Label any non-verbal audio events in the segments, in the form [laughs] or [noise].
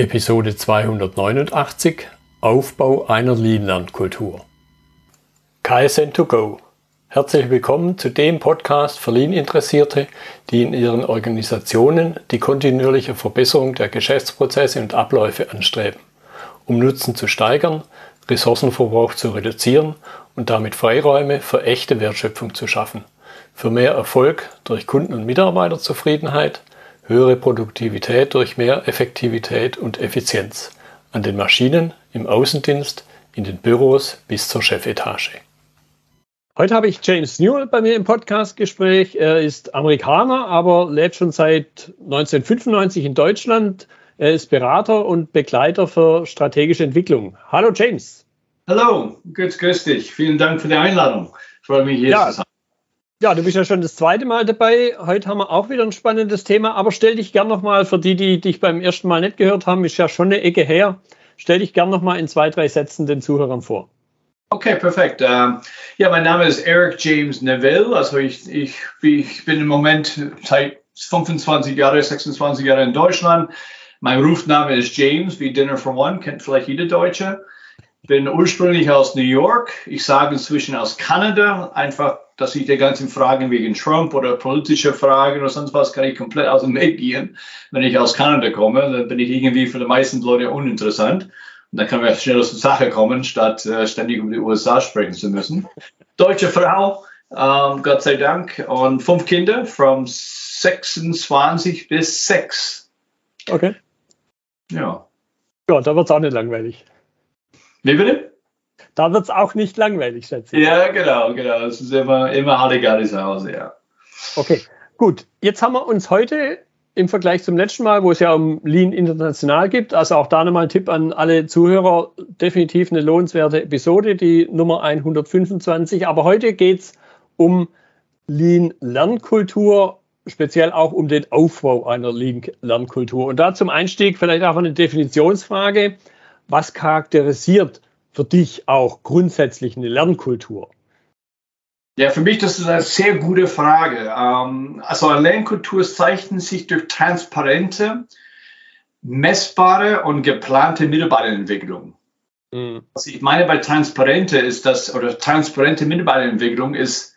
Episode 289 Aufbau einer Lean-Lernkultur. KSN2Go. Herzlich willkommen zu dem Podcast für Lean-Interessierte, die in ihren Organisationen die kontinuierliche Verbesserung der Geschäftsprozesse und Abläufe anstreben, um Nutzen zu steigern, Ressourcenverbrauch zu reduzieren und damit Freiräume für echte Wertschöpfung zu schaffen, für mehr Erfolg durch Kunden- und Mitarbeiterzufriedenheit, höhere Produktivität durch mehr Effektivität und Effizienz an den Maschinen, im Außendienst, in den Büros bis zur Chefetage. Heute habe ich James Newell bei mir im Podcastgespräch. Er ist Amerikaner, aber lebt schon seit 1995 in Deutschland. Er ist Berater und Begleiter für strategische Entwicklung. Hallo James. Hallo, grüß, grüß dich. Vielen Dank für die Einladung. Ich freue mich hier ja, zu sein. Ja, du bist ja schon das zweite Mal dabei. Heute haben wir auch wieder ein spannendes Thema, aber stell dich gern nochmal, für die, die dich beim ersten Mal nicht gehört haben, ist ja schon eine Ecke her. Stell dich gern nochmal in zwei, drei Sätzen den Zuhörern vor. Okay, perfekt. Uh, ja, mein Name ist Eric James Neville. Also ich, ich, ich bin im Moment seit 25 Jahren, 26 Jahre in Deutschland. Mein Rufname ist James, wie Dinner for One, kennt vielleicht jeder Deutsche. Bin ursprünglich aus New York. Ich sage inzwischen aus Kanada, einfach dass ich die ganzen Fragen wegen Trump oder politische Fragen oder sonst was kann ich komplett aus dem Weg gehen. Wenn ich aus Kanada komme, dann bin ich irgendwie für die meisten Leute uninteressant. Und dann können wir schnell zur Sache kommen, statt äh, ständig über die USA sprechen zu müssen. Deutsche Frau, ähm, Gott sei Dank, und fünf Kinder, von 26 bis 6. Okay. Ja. Ja, da wird es auch nicht langweilig. Wie bitte? Da wird es auch nicht langweilig, schätze ich. Ja, genau, genau. Es ist immer, immer Halligalli zu Hause, ja. Okay, gut. Jetzt haben wir uns heute im Vergleich zum letzten Mal, wo es ja um Lean International gibt, also auch da nochmal ein Tipp an alle Zuhörer, definitiv eine lohnenswerte Episode, die Nummer 125. Aber heute geht es um Lean Lernkultur, speziell auch um den Aufbau einer Lean Lernkultur. Und da zum Einstieg vielleicht auch eine Definitionsfrage. Was charakterisiert für dich auch grundsätzlich eine Lernkultur? Ja, für mich das ist eine sehr gute Frage. Ähm, also eine Lernkultur zeichnet sich durch transparente, messbare und geplante Mitarbeiterentwicklung. Mhm. Was ich meine bei transparente ist das, oder transparente Mitarbeiterentwicklung ist,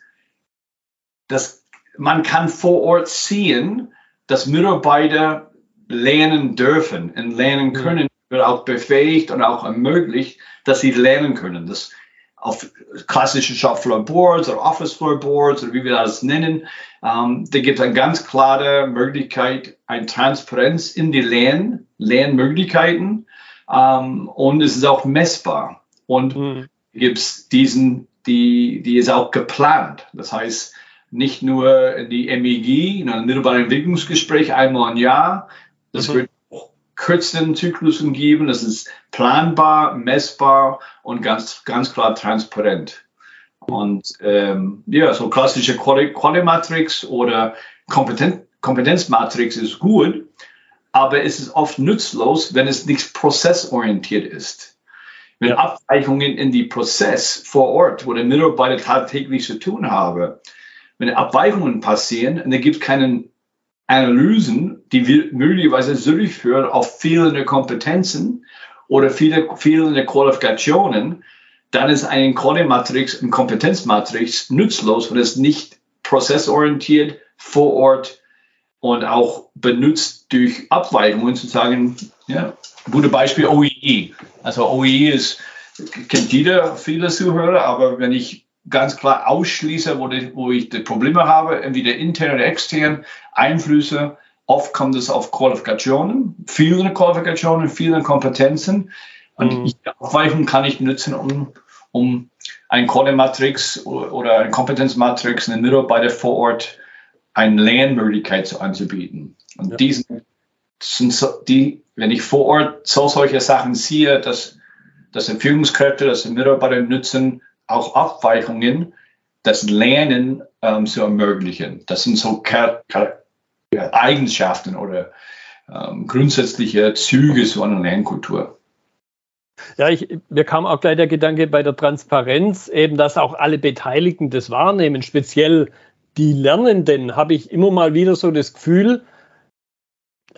dass man kann vor Ort sehen, dass Mitarbeiter lernen dürfen und lernen mhm. können, wird auch befähigt und auch ermöglicht, dass sie lernen können. Das auf klassischen Shopfloor Boards oder Office Floor Boards oder wie wir das nennen, ähm, da gibt es eine ganz klare Möglichkeit, eine Transparenz in die Lern Lernmöglichkeiten ähm, und es ist auch messbar. Und mhm. gibt es diesen, die, die ist auch geplant. Das heißt, nicht nur die MEG, in einem Mitarbeiterentwicklungsgespräch einmal im Jahr, das mhm. wird kürzeren Zyklusen geben. Das ist planbar, messbar und ganz, ganz klar transparent. Und ähm, ja, so klassische Quali-Matrix oder Kompetenz Kompetenzmatrix ist gut, aber es ist oft nutzlos, wenn es nicht prozessorientiert ist. Wenn Abweichungen in die Prozess vor Ort, wo der Mitarbeiter tagtäglich zu tun habe, wenn Abweichungen passieren und da gibt es keinen Analysen, die möglicherweise zurückführen auf fehlende Kompetenzen oder viele, fehlende Qualifikationen, dann ist eine Quali-Matrix, eine Kompetenzmatrix nutzlos, wenn es nicht prozessorientiert vor Ort und auch benutzt durch Abweichungen zu sagen, ja, gute Beispiel OEE. Also OEE ist, kennt jeder, viele Zuhörer, aber wenn ich ganz klar ausschließe, wo, die, wo ich die Probleme habe, entweder intern oder extern, Einflüsse. Oft kommt es auf Qualifikationen, viele Qualifikationen, viele Kompetenzen. Und mhm. die Abweichung kann ich nutzen, um, um ein Quali-Matrix oder ein Kompetenzmatrix in den Mitarbeiter vor Ort eine Lernmöglichkeit anzubieten. Und ja. diesen die, wenn ich vor Ort so solche Sachen sehe, dass, dass die Führungskräfte, dass die Mitarbeiter nutzen, auch Abweichungen, das Lernen ähm, zu ermöglichen. Das sind so Eigenschaften oder ähm, grundsätzliche Züge so einer Lernkultur. Ja, ich, mir kam auch gleich der Gedanke bei der Transparenz, eben, dass auch alle Beteiligten das wahrnehmen, speziell die Lernenden, habe ich immer mal wieder so das Gefühl,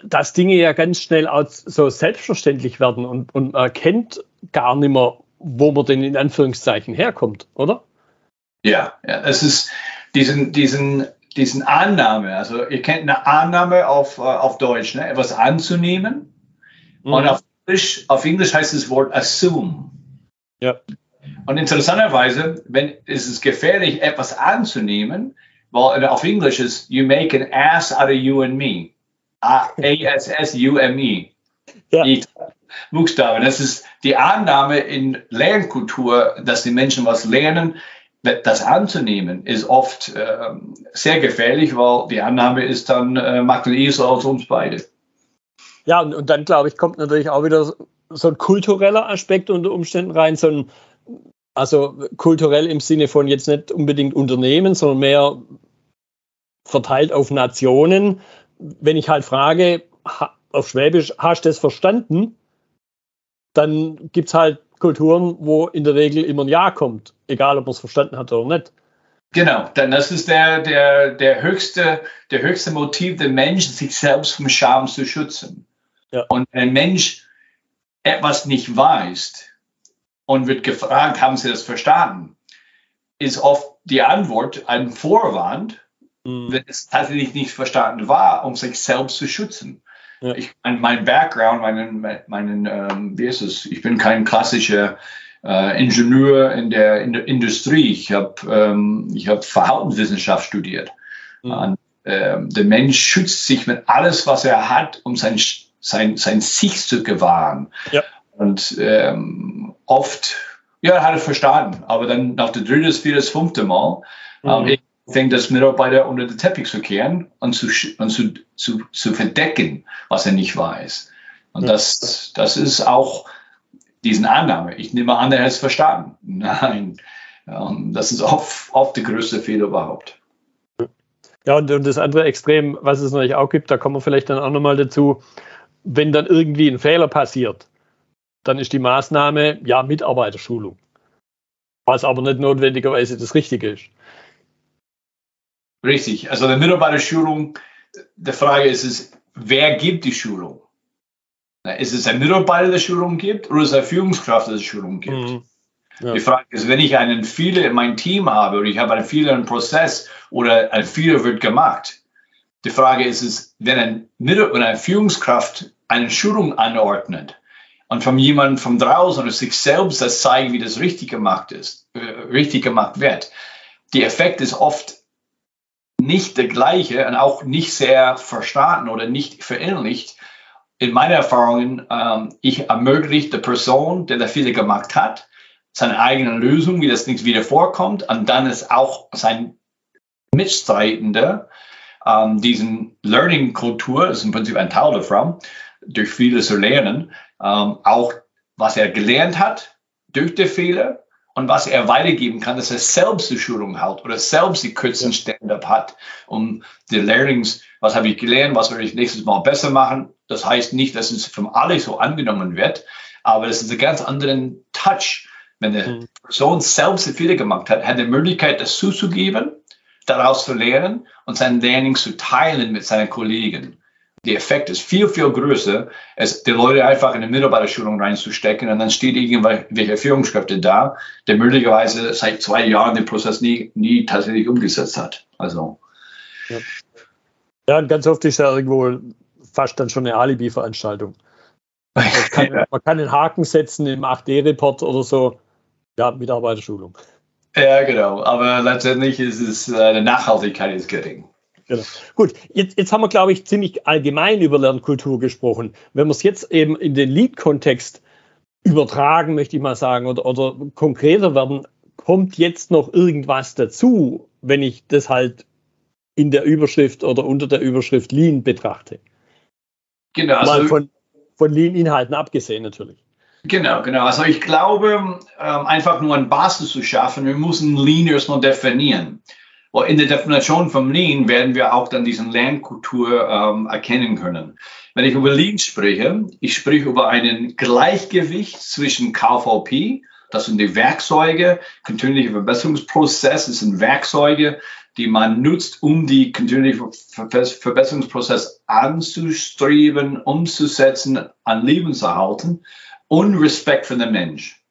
dass Dinge ja ganz schnell so selbstverständlich werden und, und man erkennt gar nicht mehr, wo man denn in Anführungszeichen herkommt, oder? Ja, ja es ist diesen, diesen, diesen Annahme, also ihr kennt eine Annahme auf, äh, auf Deutsch, ne? etwas anzunehmen. Mhm. Und auf Englisch, auf Englisch heißt das Wort assume. Ja. Und interessanterweise, wenn ist es gefährlich, etwas anzunehmen, weil auf Englisch ist you make an ass out of you and me. A-S-S-U-M-E. Ja. Buchstaben. Das ist die Annahme in Lernkultur, dass die Menschen was lernen. Das anzunehmen ist oft äh, sehr gefährlich, weil die Annahme ist dann, äh, macht Esel aus uns beide. Ja, und, und dann glaube ich, kommt natürlich auch wieder so ein kultureller Aspekt unter Umständen rein, so ein, also kulturell im Sinne von jetzt nicht unbedingt Unternehmen, sondern mehr verteilt auf Nationen. Wenn ich halt frage, auf Schwäbisch, hast du das verstanden? Dann gibt es halt Kulturen, wo in der Regel immer ein Ja kommt, egal ob man es verstanden hat oder nicht. Genau, denn das ist der, der, der, höchste, der höchste Motiv der Menschen, sich selbst vom Scham zu schützen. Ja. Und wenn ein Mensch etwas nicht weiß und wird gefragt, haben Sie das verstanden, ist oft die Antwort ein Vorwand, mhm. wenn es tatsächlich nicht verstanden war, um sich selbst zu schützen. Ja. Ich, mein Background, meinen, meinen ähm, wie ist es? Ich bin kein klassischer äh, Ingenieur in der, in der Industrie. Ich habe ähm, hab Verhaltenswissenschaft studiert. Mhm. Und, ähm, der Mensch schützt sich mit alles, was er hat, um sein, sein, sein Sich zu gewahren. Ja. Und ähm, oft, ja, hat er verstanden, aber dann nach der dritte, vierte, fünfte Mal, mhm. ähm, fängt das Mitarbeiter unter den Teppich zu kehren und zu, und zu, zu, zu verdecken, was er nicht weiß. Und ja. das, das ist auch diesen Annahme. Ich nehme an, er hat es verstanden. [laughs] Nein, ähm, das ist oft, oft der größte Fehler überhaupt. Ja, und, und das andere Extrem, was es natürlich auch gibt, da kommen wir vielleicht dann auch nochmal dazu, wenn dann irgendwie ein Fehler passiert, dann ist die Maßnahme ja Mitarbeiterschulung. Was aber nicht notwendigerweise das Richtige ist. Richtig. Also eine Mitarbeiterschulung, die Frage ist es, wer gibt die Schulung? Ist es ein Mitarbeiter, der Schulung gibt oder ist es eine Führungskraft, der Schulung gibt? Mhm. Ja. Die Frage ist, wenn ich einen Fehler in meinem Team habe oder ich habe einen Fehler im Prozess oder ein Fehler wird gemacht, die Frage ist es, wenn, ein, wenn eine Führungskraft eine Schulung anordnet und von jemandem von draußen oder sich selbst das zeigen, wie das richtig gemacht ist, äh, richtig gemacht wird, die Effekt ist oft nicht der gleiche und auch nicht sehr verstanden oder nicht verinnerlicht. In meinen Erfahrungen, ähm, ich ermögliche der Person, der der Fehler gemacht hat, seine eigene Lösung, wie das nicht wieder vorkommt, und dann ist auch sein Mitstreitender ähm, diesen Learning-Kultur, das ist im Prinzip ein Teil davon, durch viele zu lernen, ähm, auch was er gelernt hat durch die Fehler und was er weitergeben kann, dass er selbst die Schulung hat oder selbst die kurzen Stand-up hat, um die Learnings, was habe ich gelernt, was werde ich nächstes Mal besser machen. Das heißt nicht, dass es von alle so angenommen wird, aber es ist ein ganz anderen Touch. Wenn die mhm. Person selbst die Fehler gemacht hat, hat die Möglichkeit, das zuzugeben, daraus zu lernen und sein Learning zu teilen mit seinen Kollegen der Effekt ist viel, viel größer, als die Leute einfach in eine Mitarbeiterschulung reinzustecken und dann steht irgendwelche Führungskräfte da, der möglicherweise seit zwei Jahren den Prozess nie, nie tatsächlich umgesetzt hat. Also. Ja. ja, und ganz oft ist ja irgendwo fast dann schon eine Alibi-Veranstaltung. Man [laughs] kann, ja. man kann einen Haken setzen im 8D-Report oder so. Ja, Mitarbeiterschulung. Ja, genau. Aber letztendlich ist es äh, eine Nachhaltigkeit ist gering. Genau. Gut, jetzt, jetzt haben wir, glaube ich, ziemlich allgemein über Lernkultur gesprochen. Wenn wir es jetzt eben in den Lead-Kontext übertragen, möchte ich mal sagen, oder, oder konkreter werden, kommt jetzt noch irgendwas dazu, wenn ich das halt in der Überschrift oder unter der Überschrift Lean betrachte? Genau. Also, mal von, von Lean-Inhalten abgesehen natürlich. Genau, genau. Also ich glaube, ähm, einfach nur eine Basis zu schaffen, wir müssen Lean erstmal definieren. In der Definition von Lean werden wir auch dann diesen Lernkultur ähm, erkennen können. Wenn ich über Lean spreche, ich spreche über einen Gleichgewicht zwischen KVP, das sind die Werkzeuge, kontinuierliche Verbesserungsprozesse, das sind Werkzeuge, die man nutzt, um die kontinuierliche Verbesserungsprozess anzustreben, umzusetzen, an Leben zu halten und Respekt für den Mensch.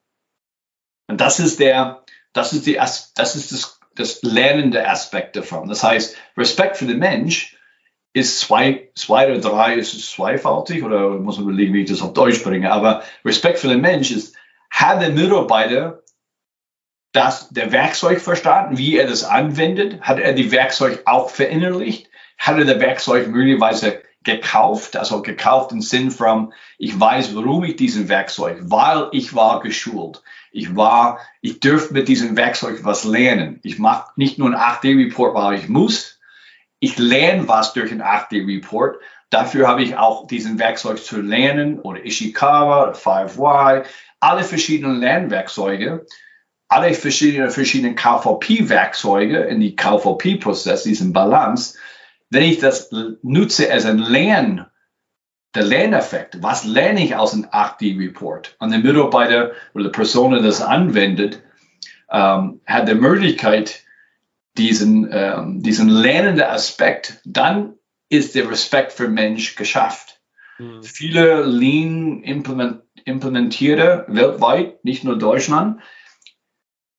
Und das ist der, das ist die, das ist das, das lernende Aspekt davon. Das heißt, Respekt für den Mensch ist zwei, zwei oder drei, ist es zweifaltig oder muss man überlegen, wie ich das auf Deutsch bringe. Aber Respekt für den Mensch ist, hat der Mitarbeiter das, der Werkzeug verstanden, wie er das anwendet? Hat er die Werkzeug auch verinnerlicht? Hat er das Werkzeug möglicherweise gekauft, also gekauft im Sinn von, ich weiß, warum ich diesen Werkzeug, weil ich war geschult. Ich war, ich dürfte mit diesem Werkzeug was lernen. Ich mache nicht nur einen 8D-Report, weil ich muss. Ich lerne was durch einen 8D-Report. Dafür habe ich auch diesen Werkzeug zu lernen oder Ishikawa oder 5Y, alle verschiedenen Lernwerkzeuge alle verschiedenen, verschiedenen KVP-Werkzeuge in die KVP-Prozess, diesen Balance, wenn ich das nutze als ein Lern, der Lerneffekt, was lerne ich aus einem 8D-Report? Und der Mitarbeiter oder die Person, die das anwendet, ähm, hat die Möglichkeit, diesen, ähm, diesen lernenden Aspekt, dann ist der Respekt für Mensch geschafft. Mhm. Viele Lean implement, implementiere weltweit, nicht nur Deutschland,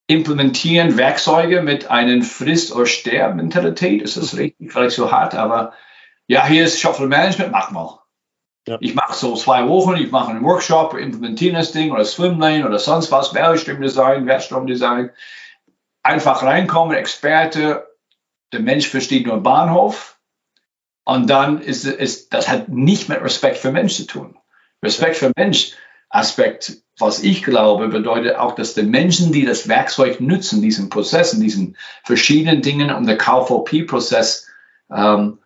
implementieren Werkzeuge mit einer Frist- oder Sterb-Mentalität. Ist das [laughs] richtig? Vielleicht so hart, aber ja, hier ist Shuffle Management, mach mal. Ja. Ich mache so zwei Wochen, ich mache einen Workshop, implementiere das Ding oder Swimlane oder sonst was, Wertstromdesign, Wertstromdesign. Einfach reinkommen, Experte, der Mensch versteht nur Bahnhof. Und dann ist, ist das hat nicht mit Respekt für Mensch zu tun. Respekt für Mensch Aspekt was ich glaube, bedeutet auch, dass die Menschen, die das Werkzeug nutzen, diesen Prozess, in diesen verschiedenen Dingen, um den KVP-Prozess ähm,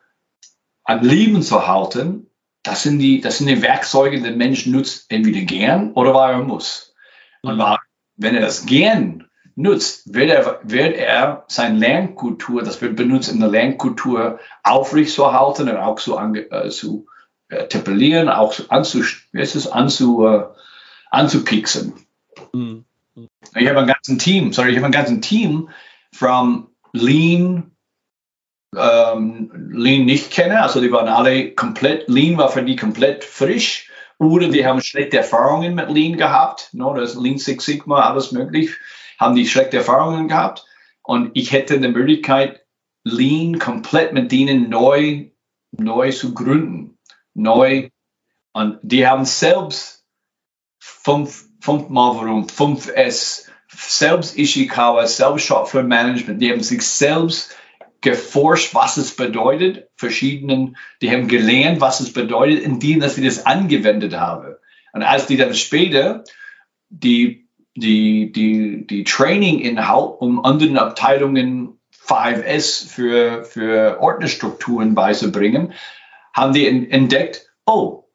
am Leben zu halten, das sind die, das sind die Werkzeuge, die der Mensch nutzt, entweder gern oder weil er muss. Und weil, wenn er das gern nutzt, wird er, wird er seine Lernkultur, das wird benutzt in der Lernkultur, aufrecht zu halten und auch so an, äh, zu äh, tippelieren, auch anzu, wie ist es, anzu, äh, anzupixen. Mhm. Ich habe ein ganzes Team, sorry, ich habe ein ganzes Team from Lean, ähm, Lean nicht kenne, also die waren alle komplett, Lean war für die komplett frisch. Oder die haben schlechte Erfahrungen mit Lean gehabt, no, das Lean Six Sigma, alles möglich, haben die schlechte Erfahrungen gehabt. Und ich hätte die Möglichkeit, Lean komplett mit denen neu, neu zu gründen, neu. Und die haben selbst fünf, fünfmal warum, 5S, selbst Ishikawa, selbst Shopfloor Management, die haben sich selbst geforscht, was es bedeutet, verschiedenen, die haben gelernt, was es bedeutet, indem dass sie das angewendet haben. Und als die dann später die, die, die, die Training-Inhalt um anderen Abteilungen 5S für, für Ordnerstrukturen beizubringen, haben die entdeckt, oh,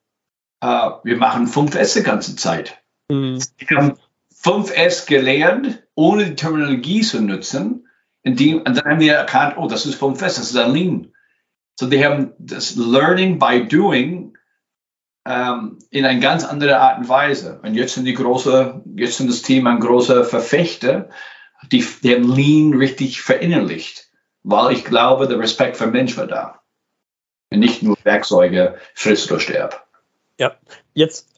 äh, wir machen 5S die ganze Zeit. Mhm. Ich habe 5S gelernt, ohne die Terminologie zu nutzen. Indem, und dann haben wir erkannt, oh, das ist 5S, das ist ein Lean. So, die haben das Learning by Doing ähm, in eine ganz andere Art und Weise. Und jetzt sind die große, jetzt sind das Team ein großer Verfechter, die, die haben Lean richtig verinnerlicht, weil ich glaube, der Respekt für Mensch war da. Und nicht nur Werkzeuge, friss oder sterb. Ja, jetzt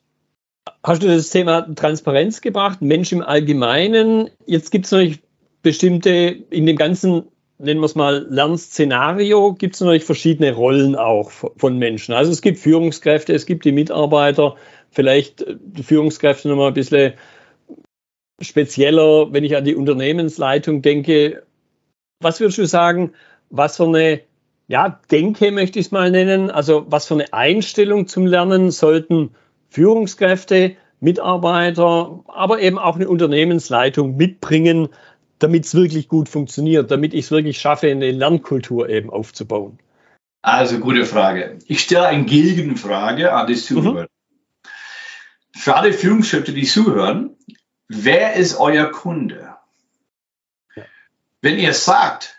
hast du das Thema Transparenz gebracht, Mensch im Allgemeinen. Jetzt gibt es natürlich bestimmte, in dem ganzen, nennen wir es mal, Lernszenario, gibt es natürlich verschiedene Rollen auch von Menschen. Also es gibt Führungskräfte, es gibt die Mitarbeiter, vielleicht äh, die Führungskräfte nochmal ein bisschen spezieller, wenn ich an die Unternehmensleitung denke. Was würdest du sagen, was für eine ja, Denke möchte ich es mal nennen. Also was für eine Einstellung zum Lernen sollten Führungskräfte, Mitarbeiter, aber eben auch eine Unternehmensleitung mitbringen, damit es wirklich gut funktioniert, damit ich es wirklich schaffe, eine Lernkultur eben aufzubauen? Also gute Frage. Ich stelle eine Gegenfrage an die Zuhörer. Mhm. Für alle Führungskräfte, die zuhören, wer ist euer Kunde? Ja. Wenn ihr sagt,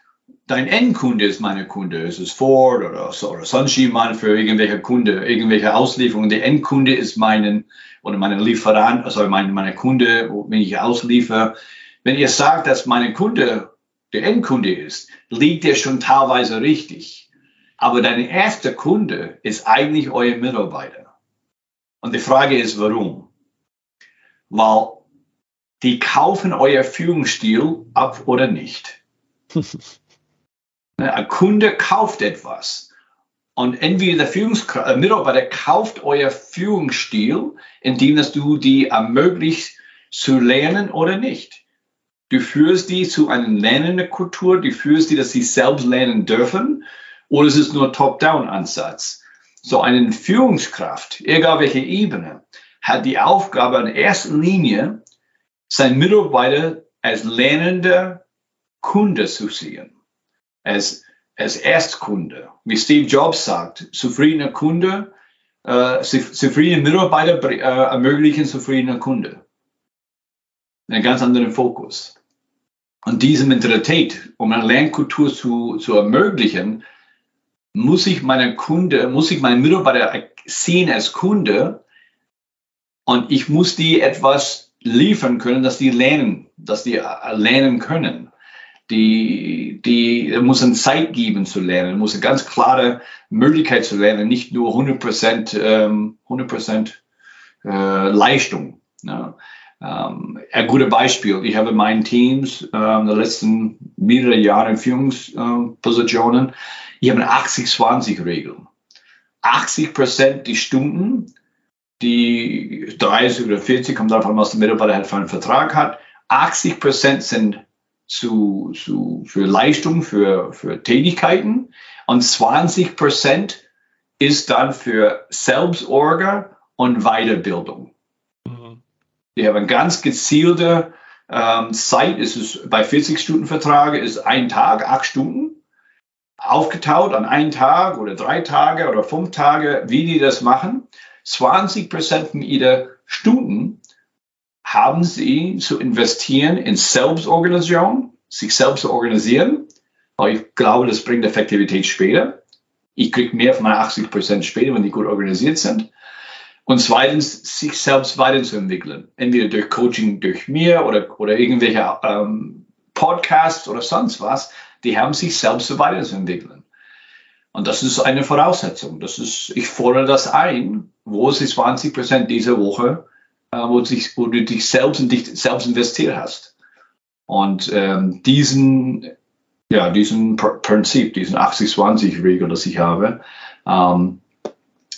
dein Endkunde ist meine Kunde. Es ist Ford oder, oder Sunshine für irgendwelche Kunde, irgendwelche Auslieferungen. Der Endkunde ist meinen oder meine Lieferant, also meine, meine Kunde, wenn ich ausliefere. Wenn ihr sagt, dass meine Kunde der Endkunde ist, liegt er schon teilweise richtig. Aber dein erster Kunde ist eigentlich euer Mitarbeiter. Und die Frage ist, warum? Weil die kaufen euer Führungsstil ab oder nicht. [laughs] Ein Kunde kauft etwas. Und entweder der Führungskraft, äh, Mitarbeiter kauft euer Führungsstil, indem dass du die ermöglicht zu lernen oder nicht. Du führst die zu einer lernenden Kultur, du führst die, dass sie selbst lernen dürfen, oder es ist nur Top-Down-Ansatz. So eine Führungskraft, egal welche Ebene, hat die Aufgabe in erster Linie, sein Mitarbeiter als lernender Kunde zu sehen. Als, als Erstkunde. Wie Steve Jobs sagt, zufriedener Kunde, äh, zufriedene Mitarbeiter äh, ermöglichen zufriedener Kunde. Einen ganz anderen Fokus. Und diese Mentalität, um eine Lernkultur zu, zu ermöglichen, muss ich meinen Kunde, muss ich meinen Mitarbeiter sehen als Kunde und ich muss die etwas liefern können, dass die lernen, dass die lernen können. Die, die muss eine Zeit geben zu lernen, muss eine ganz klare Möglichkeit zu lernen, nicht nur 100 Prozent, ähm, 100 äh, Leistung. Ähm, ein gutes Beispiel. Ich habe in meinen Teams ähm, in den letzten mehreren Jahren Führungspositionen, ich habe eine 80-20-Regel. 80 Prozent die Stunden, die 30 oder 40, kommt davon, was der Mitarbeiter halt für einen Vertrag hat. 80 Prozent sind zu, zu, für Leistung, für, für Tätigkeiten und 20 Prozent ist dann für Selbstorga und Weiterbildung. Die haben ganz gezielte ähm, Zeit, ist es bei 40 Stunden Vertrag, ist ein Tag, acht Stunden, aufgetaut an einen Tag oder drei Tage oder fünf Tage, wie die das machen. 20 Prozent ihrer Stunden haben sie zu investieren in Selbstorganisation, sich selbst zu organisieren. Aber ich glaube, das bringt Effektivität später. Ich kriege mehr von meinen 80 Prozent später, wenn die gut organisiert sind. Und zweitens, sich selbst weiterzuentwickeln. Entweder durch Coaching durch mir oder, oder irgendwelche ähm, Podcasts oder sonst was. Die haben sich selbst weiterzuentwickeln. Und das ist eine Voraussetzung. Das ist, ich fordere das ein, wo sie 20 Prozent dieser Woche, äh, wo, sich, wo du dich selbst in dich selbst investiert hast. Und ähm, diesen, ja, diesen Prinzip, diesen 80-20-Regel, das ich habe, ähm,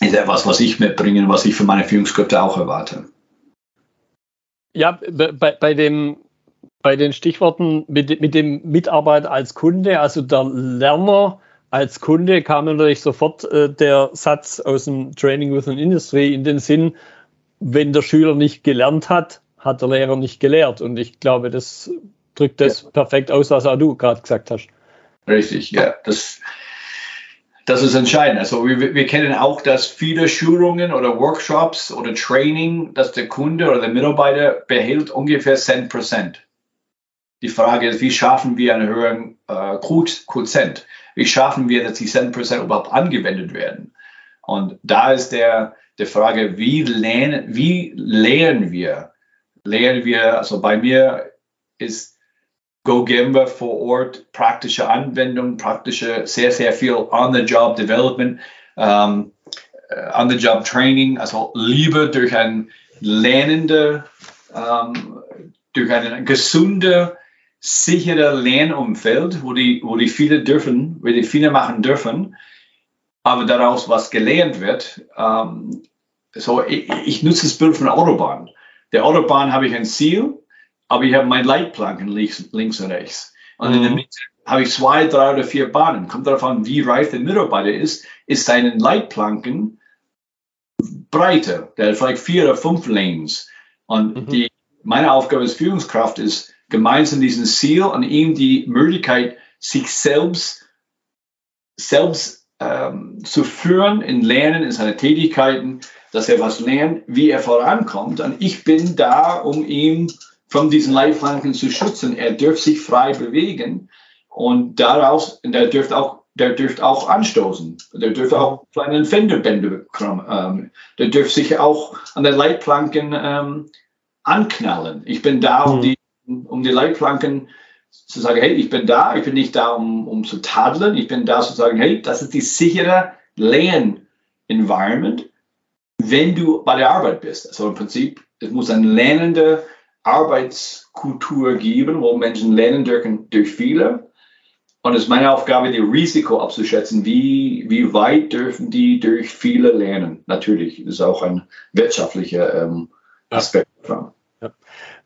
ist etwas, was ich mitbringe, was ich für meine Führungskräfte auch erwarte. Ja, bei, bei, dem, bei den Stichworten mit, mit dem Mitarbeiter als Kunde, also der Lerner als Kunde, kam natürlich sofort äh, der Satz aus dem Training with an Industry in den Sinn, wenn der Schüler nicht gelernt hat, hat der Lehrer nicht gelehrt. Und ich glaube, das drückt das ja. perfekt aus, was auch du gerade gesagt hast. Richtig, ja. Das, das ist entscheidend. Also wir, wir kennen auch, dass viele Schulungen oder Workshops oder Training, dass der Kunde oder der Mitarbeiter behält ungefähr 10 Prozent. Die Frage ist, wie schaffen wir einen höheren äh, Quotient? Wie schaffen wir, dass die 10 Prozent überhaupt angewendet werden? Und da ist der, der Frage, wie lernen, wie lernen wir? Lernen wir, also bei mir ist GoGamber vor Ort, praktische Anwendung, praktische, sehr, sehr viel on-the-job Development, um, ähm, on-the-job Training, also lieber durch ein lernende, ähm, durch ein gesunde, sichere Lernumfeld, wo die, wo die viele dürfen, wo die viele machen dürfen, aber daraus was gelernt wird. Ähm, so, ich, ich nutze das Bild von der Autobahn. Der Autobahn habe ich ein Ziel, aber ich habe meine Leitplanken links, links und rechts. Und in der mhm. Mitte habe ich zwei, drei oder vier Bahnen. Kommt darauf an, wie reif der Mitarbeiter ist, ist seine Leitplanken breiter. Der hat vielleicht vier oder fünf Lanes. Und mhm. die, meine Aufgabe als Führungskraft ist, gemeinsam diesen Ziel und ihm die Möglichkeit, sich selbst, selbst ähm, zu führen in Lernen, in seinen Tätigkeiten, dass er was lernt, wie er vorankommt. Und ich bin da, um ihm von diesen Leitplanken zu schützen. Er dürfte sich frei bewegen und daraus, der dürfte auch, der dürfte auch anstoßen. Der dürfte auch kleine Fenderbände bekommen. Ähm, der dürfte sich auch an den Leitplanken ähm, anknallen. Ich bin da, um, mhm. die, um die Leitplanken zu sagen, hey, ich bin da, ich bin nicht da, um, um zu tadeln, ich bin da zu sagen, hey, das ist die sichere Lern-Environment, wenn du bei der Arbeit bist. Also im Prinzip, es muss eine lernende Arbeitskultur geben, wo Menschen lernen dürfen durch viele. Und es ist meine Aufgabe, die Risiko abzuschätzen, wie, wie weit dürfen die durch viele lernen. Natürlich, das ist auch ein wirtschaftlicher ähm, Aspekt davon. Ja.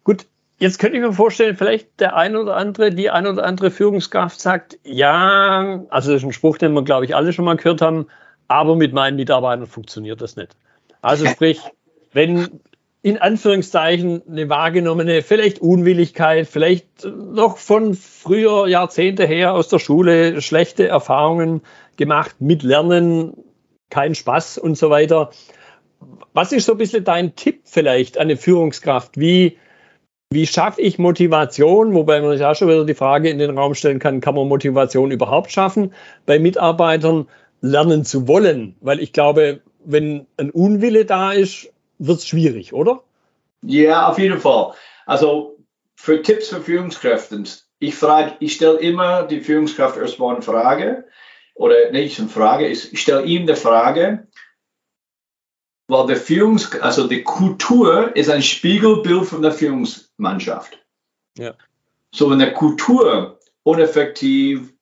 Gut, jetzt könnte ich mir vorstellen, vielleicht der ein oder andere, die ein oder andere Führungskraft sagt, ja, also das ist ein Spruch, den wir, glaube ich, alle schon mal gehört haben, aber mit meinen Mitarbeitern funktioniert das nicht. Also [laughs] sprich, wenn in Anführungszeichen eine wahrgenommene, vielleicht Unwilligkeit, vielleicht noch von früher Jahrzehnte her aus der Schule schlechte Erfahrungen gemacht mit Lernen, kein Spaß und so weiter. Was ist so ein bisschen dein Tipp vielleicht an eine Führungskraft? Wie, wie schaffe ich Motivation? Wobei man ja schon wieder die Frage in den Raum stellen kann, kann man Motivation überhaupt schaffen, bei Mitarbeitern lernen zu wollen? Weil ich glaube, wenn ein Unwille da ist, wird es schwierig, oder? Ja, auf jeden Fall. Also für Tipps für Führungskräfte, ich frage, ich stelle immer die Führungskraft erstmal eine Frage oder nicht eine Frage, ich stelle ihm die Frage, weil der Führungs, also die Kultur ist ein Spiegelbild von der Führungsmannschaft. Ja. So wenn der Kultur uneffektiv,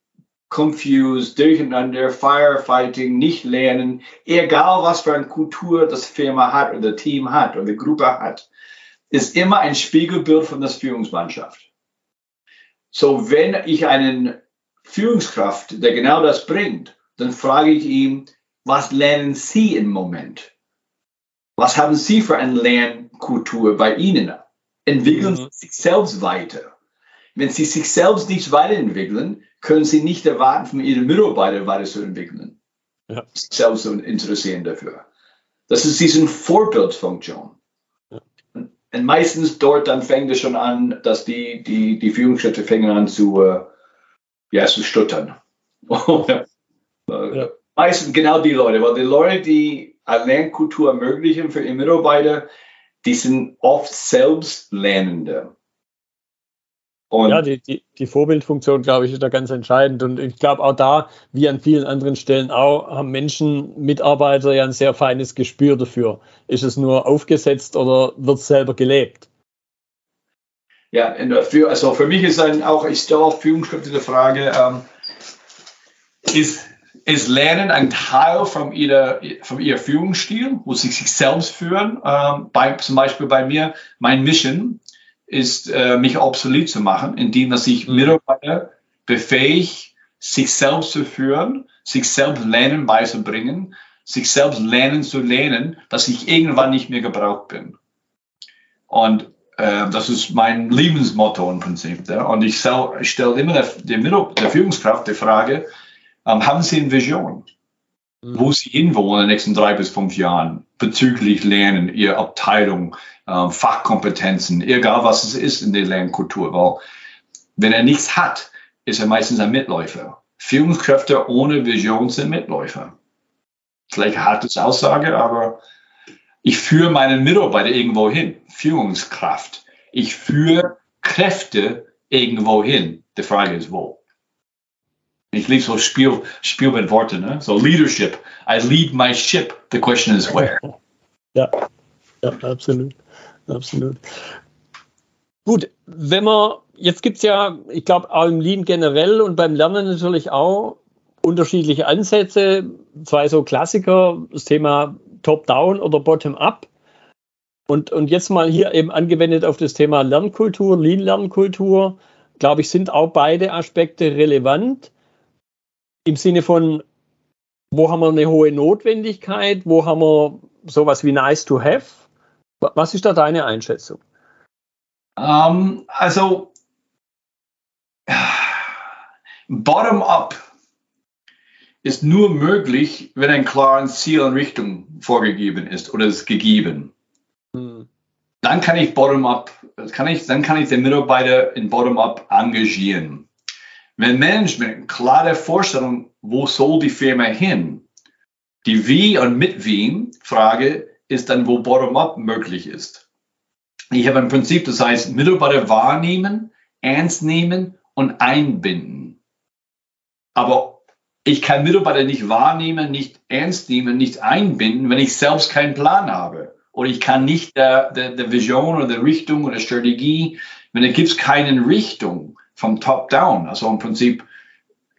confused, durcheinander, Firefighting, nicht lernen, egal was für eine Kultur das Firma hat oder das Team hat oder die Gruppe hat, ist immer ein Spiegelbild von der Führungsmannschaft. So, wenn ich einen Führungskraft, der genau das bringt, dann frage ich ihn, was lernen Sie im Moment? Was haben Sie für eine Lernkultur bei Ihnen? Entwickeln mhm. Sie sich selbst weiter. Wenn Sie sich selbst nicht weiterentwickeln, können Sie nicht erwarten, von Ihren Mitarbeitern weiterzuentwickeln. Ja. Selbst interessieren dafür. Das ist diese Vorbildfunktion. Ja. Und meistens dort dann fängt es schon an, dass die, die, die Führungskräfte fangen an zu, äh, ja, zu stuttern. [laughs] ja. Meistens genau die Leute, weil die Leute, die eine Lernkultur ermöglichen für ihre Mitarbeiter, die sind oft selbst Lernende. Und ja, die, die, die Vorbildfunktion, glaube ich, ist da ganz entscheidend. Und ich glaube auch da, wie an vielen anderen Stellen auch, haben Menschen, Mitarbeiter ja ein sehr feines Gespür dafür. Ist es nur aufgesetzt oder wird es selber gelebt? Ja, für, also für mich ist ein, auch, ich stelle auch Führungskräfte die Frage, ähm, ist, ist Lernen ein Teil von ihrer, von ihrer Führungsstil, wo sie sich selbst führen? Ähm, bei, zum Beispiel bei mir, mein Mission ist, äh, mich obsolet zu machen, indem dass ich mhm. Mitarbeiter befähige, sich selbst zu führen, sich selbst lernen beizubringen, sich selbst lernen zu lernen, dass ich irgendwann nicht mehr gebraucht bin. Und äh, das ist mein Lebensmotto im Prinzip. Ja? Und ich, ich stelle immer der, der, der, Führungskraft die Frage, ähm, haben Sie eine Vision? Mhm. Wo Sie hinwollen in den nächsten drei bis fünf Jahren bezüglich Lernen, Ihre Abteilung, äh, Fachkompetenzen, egal was es ist in der Lernkultur. Weil wenn er nichts hat, ist er meistens ein Mitläufer. Führungskräfte ohne Vision sind Mitläufer. Vielleicht eine harte Aussage, aber ich führe meinen Mitarbeiter irgendwo hin. Führungskraft. Ich führe Kräfte irgendwo hin. Die Frage ist, wo? Ich liebe so Spiel, Spiel mit Worten, ne? so Leadership. I lead my ship. The question is where. [laughs] Ja, ja absolut absolut. Gut, wenn man, jetzt gibt es ja, ich glaube, auch im Lean generell und beim Lernen natürlich auch unterschiedliche Ansätze. Zwei so Klassiker, das Thema Top-Down oder Bottom-Up. Und, und jetzt mal hier eben angewendet auf das Thema Lernkultur, Lean-Lernkultur, glaube ich, sind auch beide Aspekte relevant. Im Sinne von, wo haben wir eine hohe Notwendigkeit, wo haben wir sowas wie nice to have was ist da deine Einschätzung? Um, ähm, also, bottom-up ist nur möglich, wenn ein klares Ziel und Richtung vorgegeben ist oder ist gegeben. Hm. Dann kann ich bottom-up, kann ich, dann kann ich den Mitarbeiter in bottom-up engagieren. Wenn Management klare Vorstellung, wo soll die Firma hin, die wie und mit wem Frage ist dann, wo Bottom-up möglich ist. Ich habe ein Prinzip, das heißt Mitarbeiter wahrnehmen, ernst nehmen und einbinden. Aber ich kann Mitarbeiter nicht wahrnehmen, nicht ernst nehmen, nicht einbinden, wenn ich selbst keinen Plan habe. Oder ich kann nicht der, der, der Vision oder der Richtung oder Strategie, wenn es gibt keine Richtung vom Top down, also im Prinzip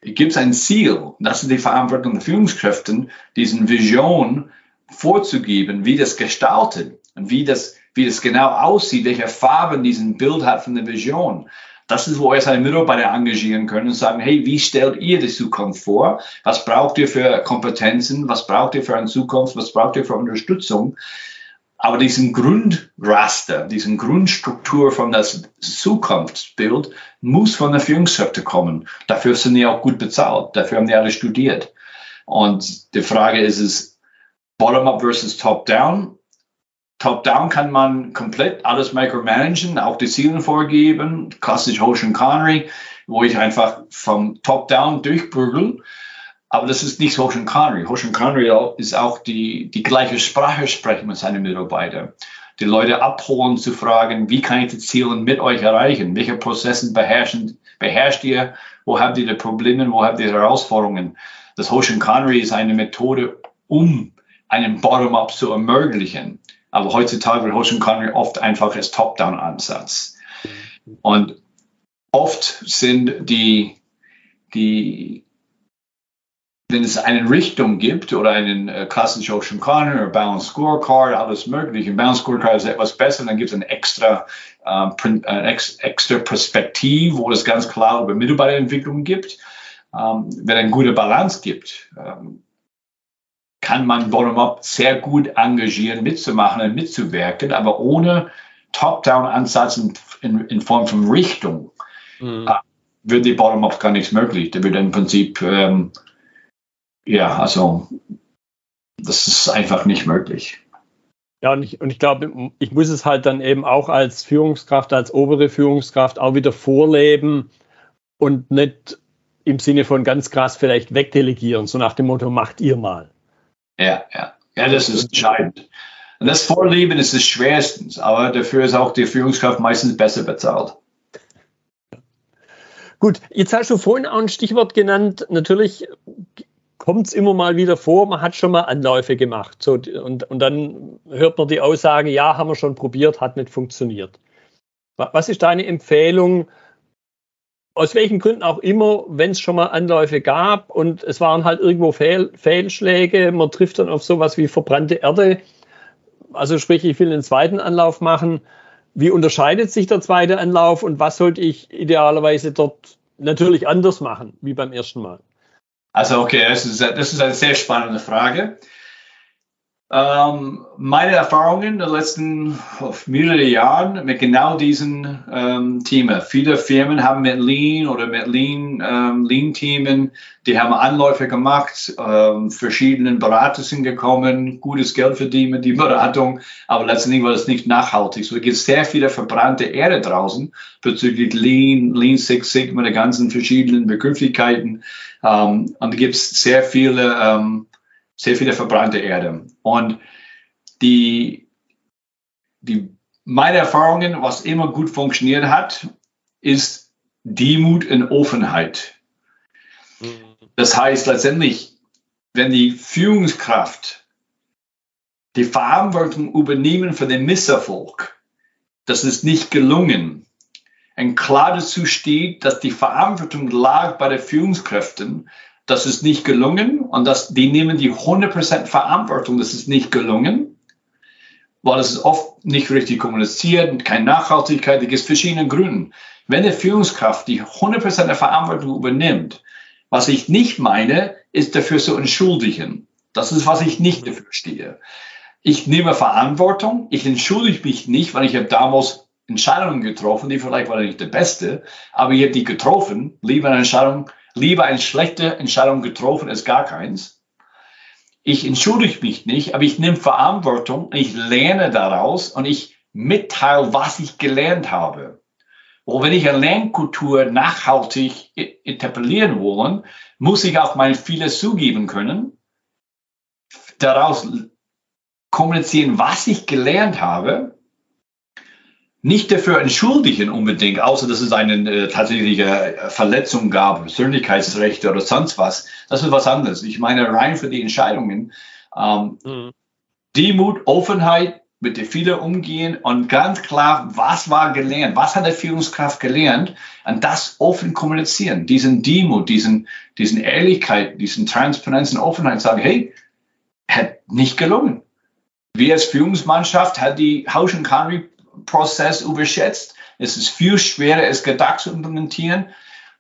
gibt es ein Ziel. Das ist die Verantwortung der Führungskräfte, diesen Vision vorzugeben, wie das gestaltet und wie das, wie das genau aussieht, welche Farben diesen Bild hat von der Vision. Das ist, wo wir seine Mitarbeiter engagieren können und sagen, hey, wie stellt ihr die Zukunft vor? Was braucht ihr für Kompetenzen? Was braucht ihr für eine Zukunft? Was braucht ihr für Unterstützung? Aber diesen Grundraster, diesen Grundstruktur von das Zukunftsbild muss von der Führungskräfte kommen. Dafür sind die auch gut bezahlt. Dafür haben die alle studiert. Und die Frage ist es Bottom-up versus Top-down. Top-down kann man komplett alles micromanagen, auch die Ziele vorgeben, klassisch Hoshin Connery, wo ich einfach vom Top-down durchprügel aber das ist nicht Hoshin Connery. Hoshin Connery ist auch die, die gleiche Sprache sprechen mit seinen Mitarbeitern. Die Leute abholen, zu fragen, wie kann ich die Ziele mit euch erreichen? Welche Prozesse beherrschen, beherrscht ihr? Wo habt ihr die Probleme? Wo habt ihr Herausforderungen? Das Hoshin Connery ist eine Methode, um einen Bottom-up zu ermöglichen. Aber heutzutage wird Hoshin Connery oft einfach als Top-down-Ansatz. Und oft sind die, die wenn es eine Richtung gibt oder einen äh, klassischen Ocean Corner oder Balance Scorecard, alles mögliche. Balance Scorecard ist etwas besser, dann gibt es ein extra, äh, ein ex, extra Perspektiv, wo es ganz klar über Mitarbeiterentwicklung gibt. Ähm, wenn eine gute Balance gibt, ähm, kann man Bottom-up sehr gut engagieren, mitzumachen und mitzuwirken, aber ohne Top-Down-Ansatz in, in, in, Form von Richtung mhm. äh, wird die Bottom-up gar nichts möglich. Da wird im Prinzip ähm, ja, also das ist einfach nicht möglich. Ja, und ich, und ich glaube, ich muss es halt dann eben auch als Führungskraft, als obere Führungskraft auch wieder vorleben und nicht im Sinne von ganz krass vielleicht wegdelegieren, so nach dem Motto, macht ihr mal. Ja, ja. Ja, das ist entscheidend. Und das Vorleben ist das Schwerste, aber dafür ist auch die Führungskraft meistens besser bezahlt. Gut, jetzt hast du vorhin auch ein Stichwort genannt. Natürlich kommt es immer mal wieder vor, man hat schon mal Anläufe gemacht. So, und, und dann hört man die Aussage, ja, haben wir schon probiert, hat nicht funktioniert. Was ist deine Empfehlung, aus welchen Gründen auch immer, wenn es schon mal Anläufe gab und es waren halt irgendwo Fehl, Fehlschläge, man trifft dann auf sowas wie verbrannte Erde, also sprich, ich will einen zweiten Anlauf machen. Wie unterscheidet sich der zweite Anlauf und was sollte ich idealerweise dort natürlich anders machen wie beim ersten Mal? Also okay, das ist, das ist eine sehr spannende Frage. Ähm, meine Erfahrungen der letzten mehrere Jahren mit genau diesen ähm, Themen. Viele Firmen haben mit Lean oder mit Lean, ähm, Lean-Themen, die haben Anläufe gemacht, ähm, verschiedene Berater sind gekommen, gutes Geld verdienen mit die Beratung, aber letztendlich war das nicht nachhaltig. So es gibt sehr viele verbrannte Erde draußen bezüglich Lean, Lean Six Sigma, die ganzen verschiedenen Begrifflichkeiten. Ähm, und da gibt es sehr viele ähm, sehr viele verbrannte Erde. Und die, die, meine Erfahrungen, was immer gut funktioniert hat, ist Demut und Offenheit. Das heißt letztendlich, wenn die Führungskraft die Verantwortung übernehmen für den Misserfolg, das ist nicht gelungen, und klar dazu steht, dass die Verantwortung lag bei den Führungskräften, das ist nicht gelungen und das, die nehmen die 100% Verantwortung, das ist nicht gelungen, weil es ist oft nicht richtig kommuniziert und keine Nachhaltigkeit, da gibt es verschiedene Gründe. Wenn eine Führungskraft die 100% der Verantwortung übernimmt, was ich nicht meine, ist dafür zu entschuldigen. Das ist, was ich nicht dafür stehe. Ich nehme Verantwortung, ich entschuldige mich nicht, weil ich habe damals Entscheidungen getroffen, die vielleicht waren nicht die beste, aber ich habe die getroffen, lieber eine Entscheidung, lieber eine schlechte Entscheidung getroffen als gar keins. Ich entschuldige mich nicht, aber ich nehme Verantwortung, ich lerne daraus und ich mitteile, was ich gelernt habe. Und wenn ich eine Lernkultur nachhaltig etablieren wollen, muss ich auch meine Fehler zugeben können, daraus kommunizieren, was ich gelernt habe nicht dafür entschuldigen unbedingt, außer dass es eine äh, tatsächliche äh, Verletzung gab, Persönlichkeitsrechte oder sonst was. Das ist was anderes. Ich meine rein für die Entscheidungen. Ähm, mhm. Demut, Offenheit, mit den Fehler umgehen und ganz klar, was war gelernt, was hat der Führungskraft gelernt und das offen kommunizieren, diesen Demut, diesen, diesen Ehrlichkeit, diesen Transparenz und Offenheit sagen, hey, hat nicht gelungen. Wir als Führungsmannschaft hat die and Country Prozess überschätzt. Es ist viel schwerer, es gedacht zu implementieren.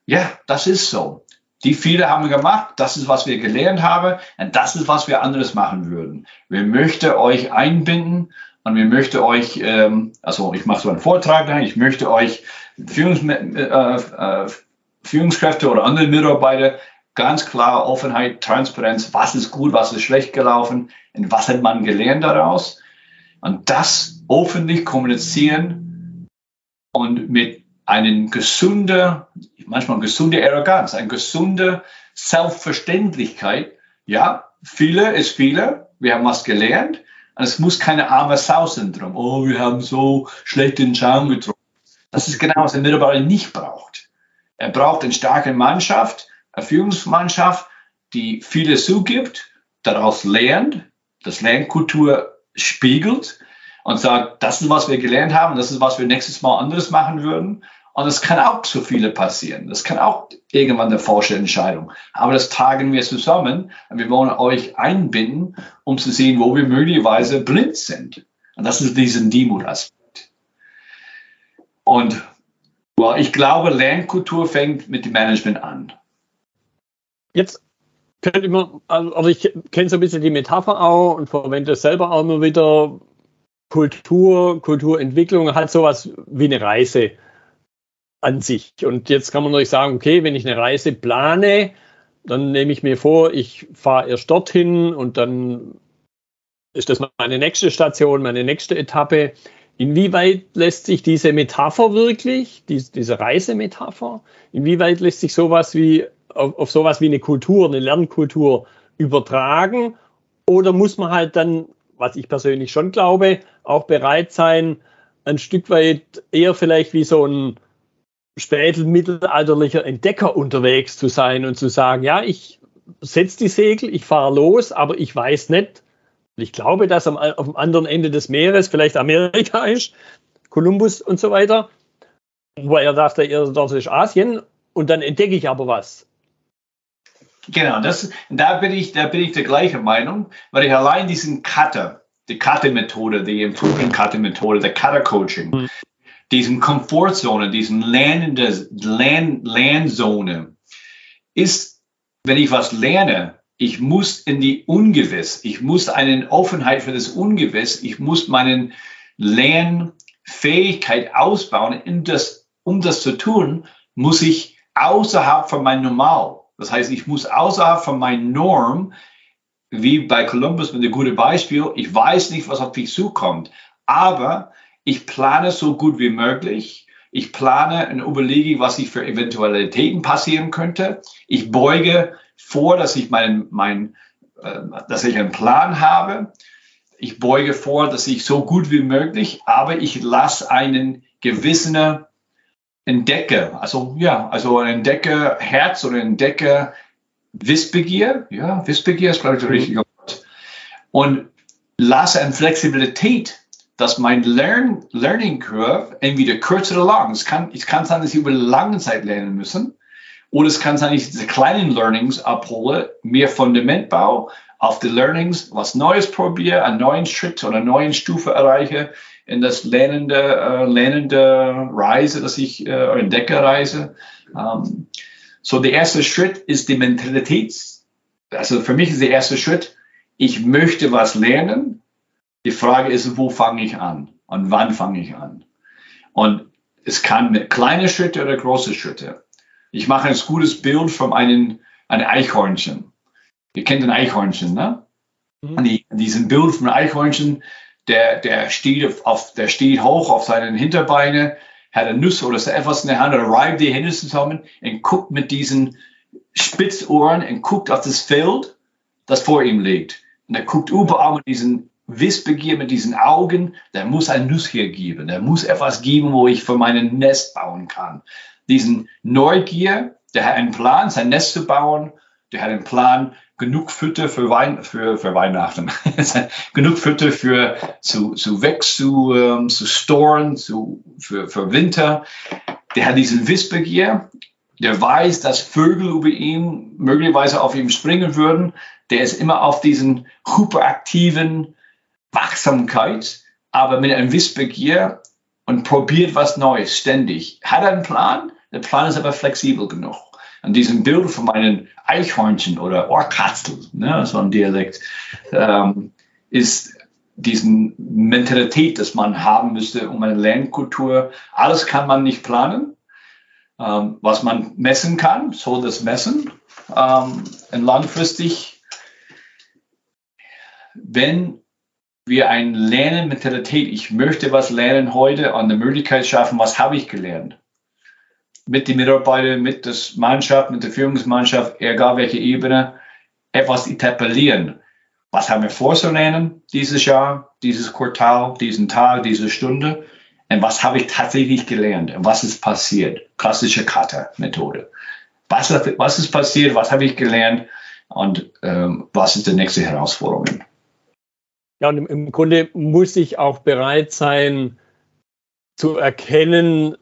Ja, das ist so. Die Fehler haben wir gemacht. Das ist, was wir gelernt haben. Und das ist, was wir anderes machen würden. Wir möchten euch einbinden und wir möchten euch, ähm, also ich mache so einen Vortrag, ich möchte euch Führungs äh, äh, Führungskräfte oder andere Mitarbeiter ganz klar Offenheit, Transparenz, was ist gut, was ist schlecht gelaufen und was hat man gelernt daraus. Und das öffentlich kommunizieren und mit einem gesunder, manchmal gesunde Arroganz, eine gesunde Selbstverständlichkeit. Ja, viele ist viele. Wir haben was gelernt. Und es muss keine arme Sau-Syndrom. Oh, wir haben so schlechte Entscheidungen getroffen. Das ist genau, was der Mitarbeiter nicht braucht. Er braucht eine starke Mannschaft, eine Führungsmannschaft, die vieles zugibt, daraus lernt, das Lernkultur spiegelt und sagt, das ist, was wir gelernt haben, das ist, was wir nächstes Mal anderes machen würden. Und es kann auch zu viele passieren. Das kann auch irgendwann eine falsche Entscheidung. Aber das tragen wir zusammen und wir wollen euch einbinden, um zu sehen, wo wir möglicherweise blind sind. Und das ist diesen Demut-Aspekt. Und well, ich glaube, Lernkultur fängt mit dem Management an. Jetzt könnte man, also ich kenne so ein bisschen die Metapher auch und verwende es selber auch immer wieder. Kultur, Kulturentwicklung hat sowas wie eine Reise an sich. Und jetzt kann man natürlich sagen, okay, wenn ich eine Reise plane, dann nehme ich mir vor, ich fahre erst dorthin und dann ist das meine nächste Station, meine nächste Etappe. Inwieweit lässt sich diese Metapher wirklich, diese Reisemetapher, inwieweit lässt sich sowas wie auf, auf sowas wie eine Kultur, eine Lernkultur übertragen? Oder muss man halt dann, was ich persönlich schon glaube, auch bereit sein, ein Stück weit eher vielleicht wie so ein spätmittelalterlicher Entdecker unterwegs zu sein und zu sagen, ja, ich setze die Segel, ich fahre los, aber ich weiß nicht, ich glaube, dass am, auf dem anderen Ende des Meeres vielleicht Amerika [laughs] ist, Kolumbus und so weiter, wo er dachte, er, dort ist Asien und dann entdecke ich aber was. Genau, das, da, bin ich, da bin ich der gleichen Meinung, weil ich allein diesen Cutter, die Cutter-Methode, die Improving Cutter-Methode, der Cutter-Coaching, mhm. diesen Komfortzone, diesen lernende Lern, Lernzone, ist, wenn ich was lerne, ich muss in die Ungewiss, ich muss eine Offenheit für das Ungewiss, ich muss meine Lernfähigkeit ausbauen. Das, um das zu tun, muss ich außerhalb von meinem Normal das heißt, ich muss außerhalb von meiner Norm, wie bei Columbus mit einem guten Beispiel, ich weiß nicht, was auf mich zukommt, aber ich plane so gut wie möglich. Ich plane und überlege, was ich für Eventualitäten passieren könnte. Ich beuge vor, dass ich mein, mein, äh, dass ich einen Plan habe. Ich beuge vor, dass ich so gut wie möglich, aber ich lasse einen gewissen entdecke, also ja, also ein Entdeckerherz oder entdecke Wissbegier, ja, Wissbegier ist glaube ich der mhm. richtige Wort, und lasse eine Flexibilität, dass mein Lern Learning Curve entweder kürzer oder lang, es kann, es kann sein, dass ich über lange Zeit lernen müssen, oder es kann sein, dass ich diese kleinen Learnings abhole, mehr Fundamentbau, auf die Learnings was Neues probiere, einen neuen Schritt oder eine neue Stufe erreiche, in das lernende, äh, lernende Reise, dass ich äh, Entdeckerreise. Ähm, so der erste Schritt ist die Mentalität. Also für mich ist der erste Schritt, ich möchte was lernen. Die Frage ist, wo fange ich an und wann fange ich an? Und es kann mit kleinen Schritte oder große Schritte. Ich mache ein gutes Bild von einem, einem Eichhörnchen. Ihr kennt ein Eichhörnchen, ne? Mhm. Die, diesen Bild von Eichhörnchen, der, der, steht auf, der steht hoch auf seinen Hinterbeine, hat eine Nuss oder so etwas in der Hand oder reibt die Hände zusammen und guckt mit diesen Spitzohren und guckt auf das Feld, das vor ihm liegt. Und er guckt überall mit diesen Wissbegier mit diesen Augen, der muss ein Nuss hier geben. Der muss etwas geben, wo ich für meinen Nest bauen kann. Diesen Neugier, der hat einen Plan, sein Nest zu bauen. Der hat einen Plan, genug Fütter für, Wein, für, für Weihnachten, [laughs] genug Fütter für zu, zu weg zu, ähm, zu storen, zu, für, für Winter. Der hat diesen Wissbegier, der weiß, dass Vögel über ihn möglicherweise auf ihm springen würden. Der ist immer auf diesen hyperaktiven Wachsamkeit, aber mit einem Wissbegier und probiert was Neues ständig. Hat einen Plan? Der Plan ist aber flexibel genug. An diesem Bild von meinen Eichhörnchen oder Ohrkatzel, ne, so ein Dialekt, ähm, ist diesen Mentalität, dass man haben müsste, um eine Lernkultur. Alles kann man nicht planen. Ähm, was man messen kann, soll das messen. Ähm, und langfristig, wenn wir ein Lernen-Mentalität, ich möchte was lernen heute, an der Möglichkeit schaffen, was habe ich gelernt? Mit den Mitarbeitern, mit der Mannschaft, mit der Führungsmannschaft, egal welche Ebene, etwas etablieren. Was haben wir vorzulernen dieses Jahr, dieses Quartal, diesen Tag, diese Stunde? Und was habe ich tatsächlich gelernt? Und was ist passiert? Klassische Kata-Methode. Was, was ist passiert? Was habe ich gelernt? Und ähm, was ist die nächste Herausforderung? Ja, und im Grunde muss ich auch bereit sein zu erkennen,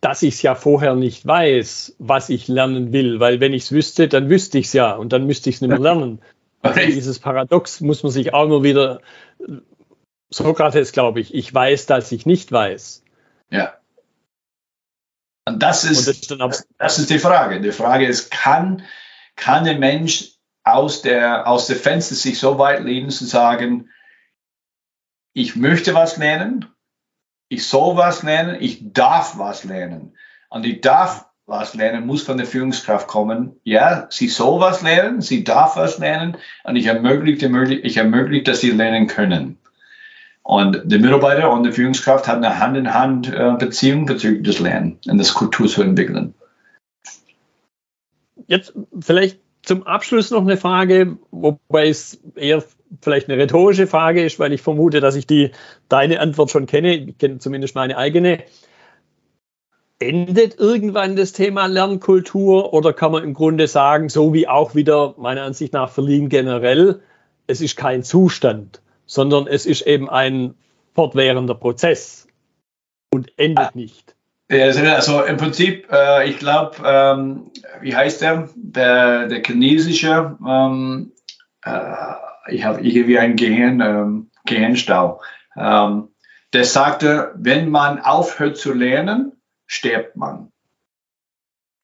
dass ich es ja vorher nicht weiß, was ich lernen will, weil wenn ich es wüsste, dann wüsste ich es ja und dann müsste ich es nicht mehr [laughs] lernen. Also dieses Paradox muss man sich auch nur wieder, Sokrates glaube ich, ich weiß, dass ich nicht weiß. Ja. Und das ist, und das, das, ist die Frage. Die Frage ist, kann, kann der Mensch aus der, aus der Fenster sich so weit lehnen zu sagen, ich möchte was lernen, ich soll was lernen, ich darf was lernen. Und ich darf was lernen, muss von der Führungskraft kommen. Ja, sie soll was lernen, sie darf was lernen und ich ermögliche, ich ermögliche dass sie lernen können. Und der Mitarbeiter und die Führungskraft haben eine Hand-in-Hand-Beziehung bezüglich des Lernen und das Kultur zu entwickeln. Jetzt vielleicht zum Abschluss noch eine Frage, wobei es eher vielleicht eine rhetorische Frage ist, weil ich vermute, dass ich die deine Antwort schon kenne. Ich kenne zumindest meine eigene. Endet irgendwann das Thema Lernkultur oder kann man im Grunde sagen, so wie auch wieder meiner Ansicht nach Verliehen generell, es ist kein Zustand, sondern es ist eben ein fortwährender Prozess und endet ah. nicht. Also im Prinzip, äh, ich glaube, ähm, wie heißt der? Der, der chinesische ähm, äh, ich habe irgendwie einen Gehirn, ähm, Gehirnstau. Ähm, der sagte, wenn man aufhört zu lernen, stirbt man.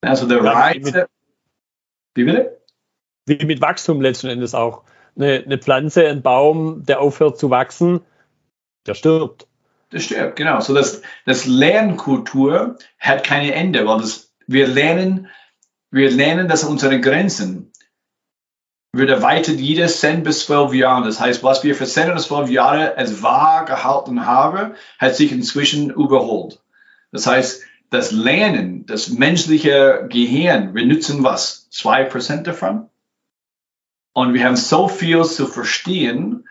Also der Reise. Wie bitte? Wie mit Wachstum letzten Endes auch. Eine, eine Pflanze, ein Baum, der aufhört zu wachsen, der stirbt. Der stirbt, genau. So das, das Lernkultur hat keine Ende, weil das, wir lernen, wir lernen, dass unsere Grenzen wird erweitert jedes 10 bis 12 Jahre. Das heißt, was wir für 10 bis 12 Jahre als wahr gehalten haben, hat sich inzwischen überholt. Das heißt, das Lernen, das menschliche Gehirn, wir nutzen was? 2% davon? Und wir haben so viel zu verstehen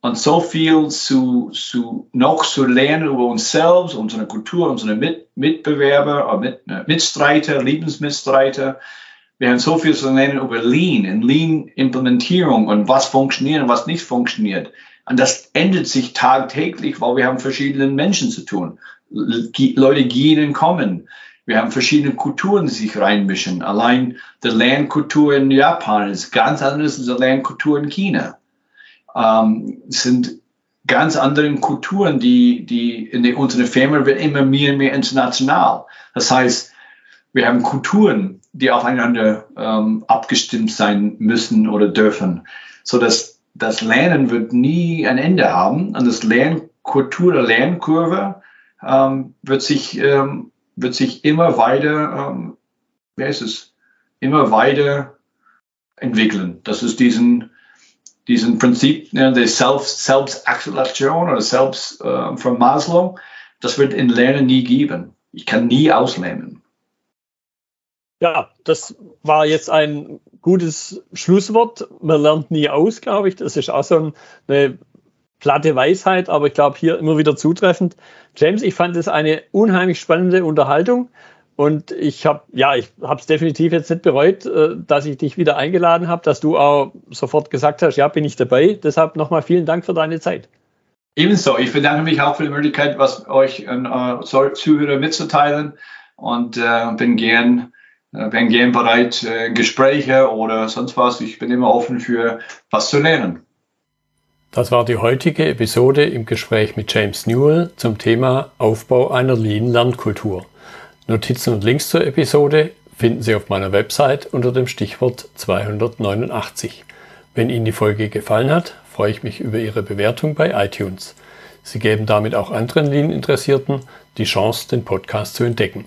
und so viel zu, zu noch zu lernen über uns selbst, unsere Kultur, unsere Mit Mitbewerber, Mit, Mitstreiter, Lebensmitstreiter wir haben so viel zu lernen über Lean und Lean-Implementierung und was funktioniert und was nicht funktioniert. Und das ändert sich tagtäglich, weil wir haben verschiedene Menschen zu tun. Leute gehen und kommen. Wir haben verschiedene Kulturen, die sich reinmischen. Allein die Lernkultur in Japan ist ganz anders als die Lernkultur in China. Ähm, sind ganz andere Kulturen, die, die in der, unsere Firma wird immer mehr und mehr international. Das heißt, wir haben Kulturen, die aufeinander ähm, abgestimmt sein müssen oder dürfen, so dass das Lernen wird nie ein Ende haben und das Lernkultur der Lernkurve ähm, wird sich ähm, wird sich immer weiter, ähm, wie heißt es, immer weiter entwickeln. Das ist diesen diesen Prinzip ne, der Selbst Selbstakzelation oder Selbst äh, von Maslow. Das wird in Lernen nie geben. Ich kann nie auslernen. Ja, das war jetzt ein gutes Schlusswort. Man lernt nie aus, glaube ich. Das ist auch so eine platte Weisheit, aber ich glaube hier immer wieder zutreffend. James, ich fand es eine unheimlich spannende Unterhaltung. Und ich habe ja, ich habe es definitiv jetzt nicht bereut, äh, dass ich dich wieder eingeladen habe, dass du auch sofort gesagt hast, ja, bin ich dabei. Deshalb nochmal vielen Dank für deine Zeit. Ebenso. Ich bedanke mich auch für die Möglichkeit, was euch äh, Zuhörer mitzuteilen und äh, bin gern, äh, bin gern bereit, äh, Gespräche oder sonst was. Ich bin immer offen für was zu lernen. Das war die heutige Episode im Gespräch mit James Newell zum Thema Aufbau einer Lean Lernkultur. Notizen und Links zur Episode finden Sie auf meiner Website unter dem Stichwort 289. Wenn Ihnen die Folge gefallen hat, freue ich mich über Ihre Bewertung bei iTunes. Sie geben damit auch anderen Lean-Interessierten die Chance, den Podcast zu entdecken.